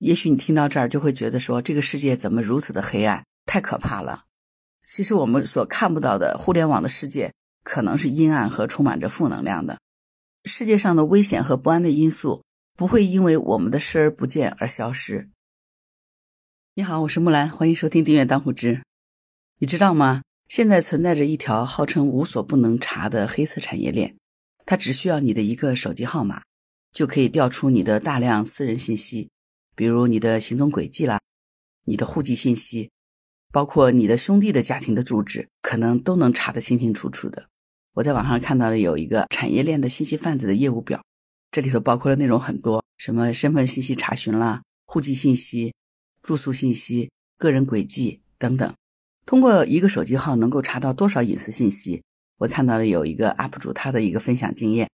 也许你听到这儿就会觉得说，这个世界怎么如此的黑暗，太可怕了。其实我们所看不到的互联网的世界，可能是阴暗和充满着负能量的。世界上的危险和不安的因素，不会因为我们的视而不见而消失。你好，我是木兰，欢迎收听订阅当户知。你知道吗？现在存在着一条号称无所不能查的黑色产业链，它只需要你的一个手机号码，就可以调出你的大量私人信息。比如你的行踪轨迹啦，你的户籍信息，包括你的兄弟的家庭的住址，可能都能查得清清楚楚的。我在网上看到了有一个产业链的信息贩子的业务表，这里头包括的内容很多，什么身份信息查询啦、户籍信息、住宿信息、个人轨迹等等。通过一个手机号能够查到多少隐私信息？我看到了有一个 UP 主他的一个分享经验，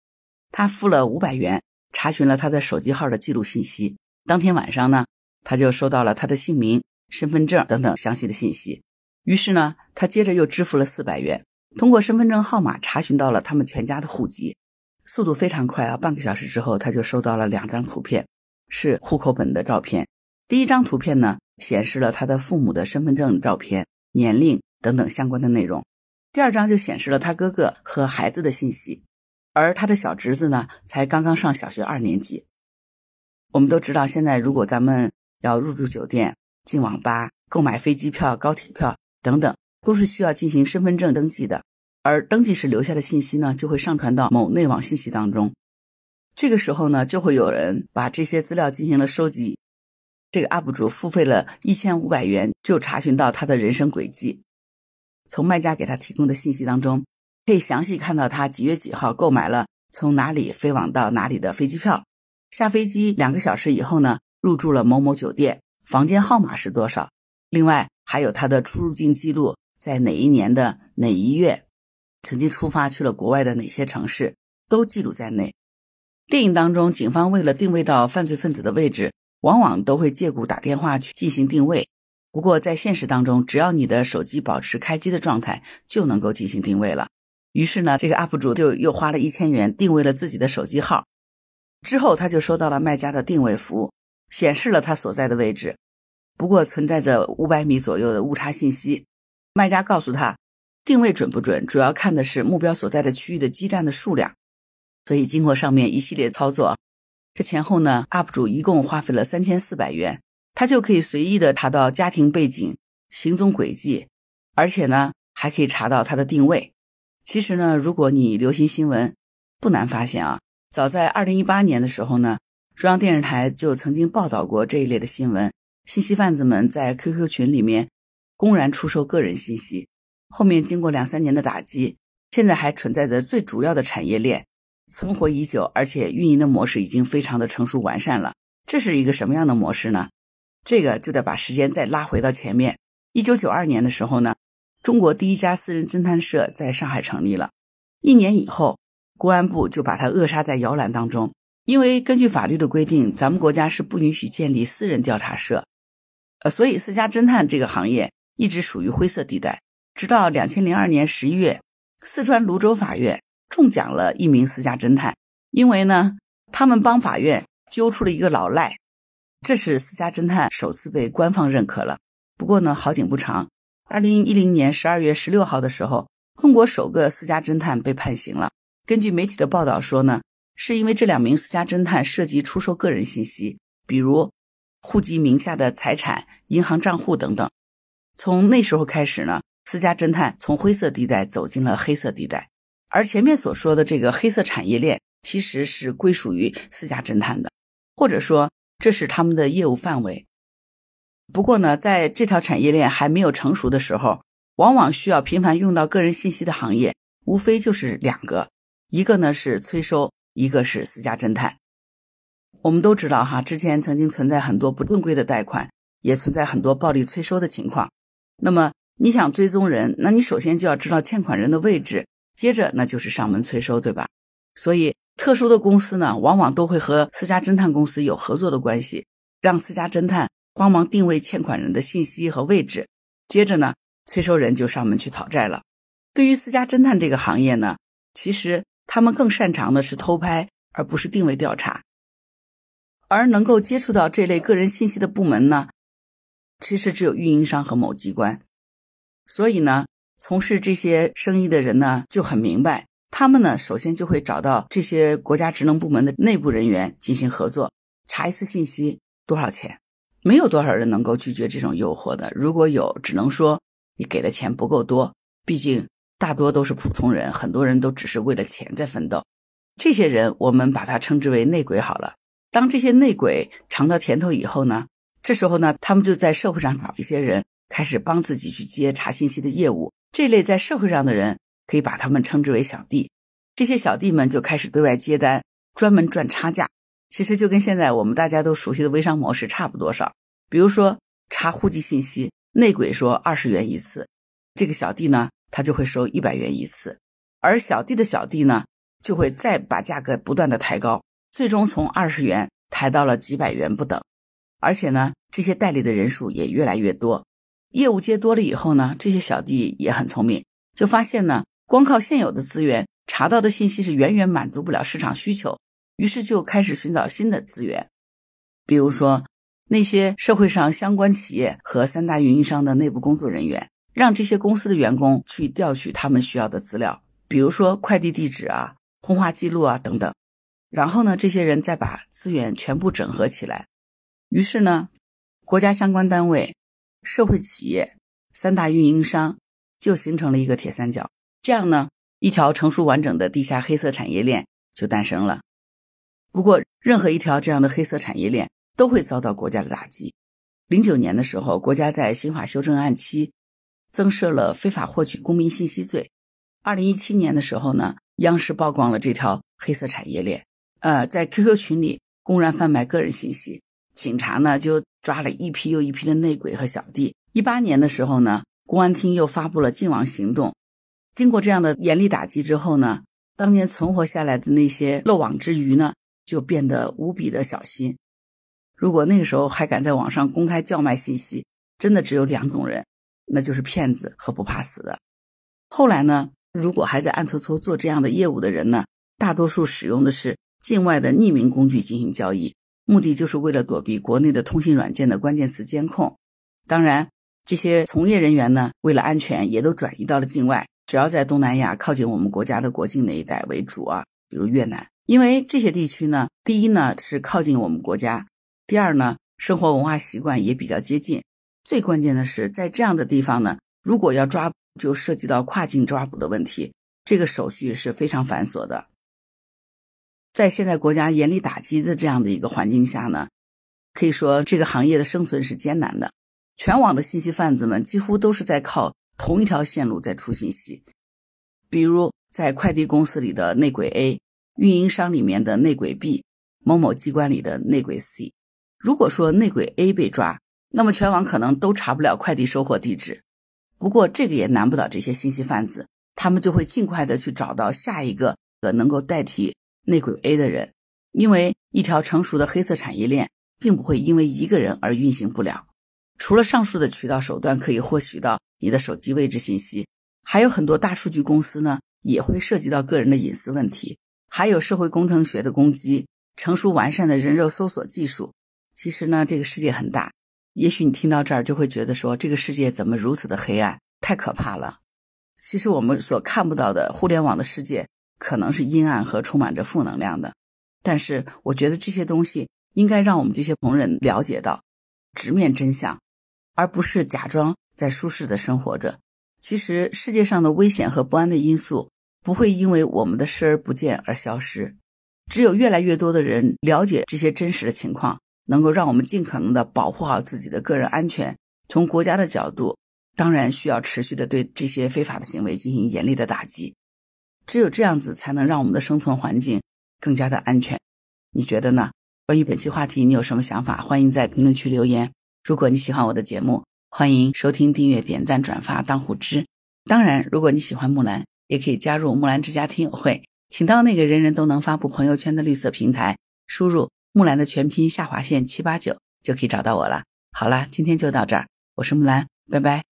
他付了五百元查询了他的手机号的记录信息。当天晚上呢，他就收到了他的姓名、身份证等等详细的信息。于是呢，他接着又支付了四百元，通过身份证号码查询到了他们全家的户籍，速度非常快啊！半个小时之后，他就收到了两张图片，是户口本的照片。第一张图片呢，显示了他的父母的身份证照片、年龄等等相关的内容；第二张就显示了他哥哥和孩子的信息，而他的小侄子呢，才刚刚上小学二年级。我们都知道，现在如果咱们要入住酒店、进网吧、购买飞机票、高铁票等等，都是需要进行身份证登记的。而登记时留下的信息呢，就会上传到某内网信息当中。这个时候呢，就会有人把这些资料进行了收集。这个 UP 主付费了一千五百元，就查询到他的人生轨迹。从卖家给他提供的信息当中，可以详细看到他几月几号购买了从哪里飞往到哪里的飞机票。下飞机两个小时以后呢，入住了某某酒店，房间号码是多少？另外还有他的出入境记录，在哪一年的哪一月，曾经出发去了国外的哪些城市，都记录在内。电影当中，警方为了定位到犯罪分子的位置，往往都会借故打电话去进行定位。不过在现实当中，只要你的手机保持开机的状态，就能够进行定位了。于是呢，这个 UP 主就又花了一千元定位了自己的手机号。之后，他就收到了卖家的定位服务，显示了他所在的位置，不过存在着五百米左右的误差信息。卖家告诉他，定位准不准，主要看的是目标所在的区域的基站的数量。所以，经过上面一系列操作，这前后呢，UP 主一共花费了三千四百元，他就可以随意的查到家庭背景、行踪轨迹，而且呢，还可以查到他的定位。其实呢，如果你留心新闻，不难发现啊。早在二零一八年的时候呢，中央电视台就曾经报道过这一类的新闻：信息贩子们在 QQ 群里面公然出售个人信息。后面经过两三年的打击，现在还存在着最主要的产业链，存活已久，而且运营的模式已经非常的成熟完善了。这是一个什么样的模式呢？这个就得把时间再拉回到前面，一九九二年的时候呢，中国第一家私人侦探社在上海成立了，一年以后。公安部就把他扼杀在摇篮当中，因为根据法律的规定，咱们国家是不允许建立私人调查社，呃，所以私家侦探这个行业一直属于灰色地带。直到两千零二年十一月，四川泸州法院中奖了一名私家侦探，因为呢，他们帮法院揪出了一个老赖，这是私家侦探首次被官方认可了。不过呢，好景不长，二零一零年十二月十六号的时候，中国首个私家侦探被判刑了。根据媒体的报道说呢，是因为这两名私家侦探涉及出售个人信息，比如户籍名下的财产、银行账户等等。从那时候开始呢，私家侦探从灰色地带走进了黑色地带。而前面所说的这个黑色产业链，其实是归属于私家侦探的，或者说这是他们的业务范围。不过呢，在这条产业链还没有成熟的时候，往往需要频繁用到个人信息的行业，无非就是两个。一个呢是催收，一个是私家侦探。我们都知道哈，之前曾经存在很多不正规的贷款，也存在很多暴力催收的情况。那么你想追踪人，那你首先就要知道欠款人的位置，接着那就是上门催收，对吧？所以特殊的公司呢，往往都会和私家侦探公司有合作的关系，让私家侦探帮忙定位欠款人的信息和位置，接着呢，催收人就上门去讨债了。对于私家侦探这个行业呢，其实。他们更擅长的是偷拍，而不是定位调查。而能够接触到这类个人信息的部门呢，其实只有运营商和某机关。所以呢，从事这些生意的人呢就很明白，他们呢首先就会找到这些国家职能部门的内部人员进行合作，查一次信息多少钱？没有多少人能够拒绝这种诱惑的。如果有，只能说你给的钱不够多。毕竟大多都是普通人，很多人都只是为了钱在奋斗。这些人我们把它称之为内鬼好了。当这些内鬼尝到甜头以后呢，这时候呢，他们就在社会上找一些人，开始帮自己去接查信息的业务。这类在社会上的人，可以把他们称之为小弟。这些小弟们就开始对外接单，专门赚差价。其实就跟现在我们大家都熟悉的微商模式差不多少。比如说查户籍信息，内鬼说二十元一次，这个小弟呢，他就会收一百元一次，而小弟的小弟呢，就会再把价格不断的抬高。最终从二十元抬到了几百元不等，而且呢，这些代理的人数也越来越多。业务接多了以后呢，这些小弟也很聪明，就发现呢，光靠现有的资源查到的信息是远远满足不了市场需求，于是就开始寻找新的资源，比如说那些社会上相关企业和三大运营商的内部工作人员，让这些公司的员工去调取他们需要的资料，比如说快递地址啊、通话记录啊等等。然后呢，这些人再把资源全部整合起来，于是呢，国家相关单位、社会企业、三大运营商就形成了一个铁三角。这样呢，一条成熟完整的地下黑色产业链就诞生了。不过，任何一条这样的黑色产业链都会遭到国家的打击。零九年的时候，国家在刑法修正案七增设了非法获取公民信息罪。二零一七年的时候呢，央视曝光了这条黑色产业链。呃，在 QQ 群里公然贩卖个人信息，警察呢就抓了一批又一批的内鬼和小弟。一八年的时候呢，公安厅又发布了禁网行动。经过这样的严厉打击之后呢，当年存活下来的那些漏网之鱼呢，就变得无比的小心。如果那个时候还敢在网上公开叫卖信息，真的只有两种人，那就是骗子和不怕死的。后来呢，如果还在暗搓搓做这样的业务的人呢，大多数使用的是。境外的匿名工具进行交易，目的就是为了躲避国内的通信软件的关键词监控。当然，这些从业人员呢，为了安全，也都转移到了境外，主要在东南亚靠近我们国家的国境那一带为主啊，比如越南。因为这些地区呢，第一呢是靠近我们国家，第二呢生活文化习惯也比较接近。最关键的是，在这样的地方呢，如果要抓，就涉及到跨境抓捕的问题，这个手续是非常繁琐的。在现在国家严厉打击的这样的一个环境下呢，可以说这个行业的生存是艰难的。全网的信息贩子们几乎都是在靠同一条线路在出信息，比如在快递公司里的内鬼 A，运营商里面的内鬼 B，某某机关里的内鬼 C。如果说内鬼 A 被抓，那么全网可能都查不了快递收货地址。不过这个也难不倒这些信息贩子，他们就会尽快的去找到下一个呃能够代替。内鬼 A 的人，因为一条成熟的黑色产业链，并不会因为一个人而运行不了。除了上述的渠道手段可以获取到你的手机位置信息，还有很多大数据公司呢，也会涉及到个人的隐私问题。还有社会工程学的攻击，成熟完善的人肉搜索技术。其实呢，这个世界很大。也许你听到这儿就会觉得说，这个世界怎么如此的黑暗，太可怕了。其实我们所看不到的互联网的世界。可能是阴暗和充满着负能量的，但是我觉得这些东西应该让我们这些同仁了解到，直面真相，而不是假装在舒适的生活着。其实世界上的危险和不安的因素不会因为我们的视而不见而消失，只有越来越多的人了解这些真实的情况，能够让我们尽可能的保护好自己的个人安全。从国家的角度，当然需要持续的对这些非法的行为进行严厉的打击。只有这样子，才能让我们的生存环境更加的安全。你觉得呢？关于本期话题，你有什么想法？欢迎在评论区留言。如果你喜欢我的节目，欢迎收听、订阅、点赞、转发、当虎知。当然，如果你喜欢木兰，也可以加入木兰之家听友会，请到那个人人都能发布朋友圈的绿色平台，输入木兰的全拼下划线七八九，就可以找到我了。好啦，今天就到这儿，我是木兰，拜拜。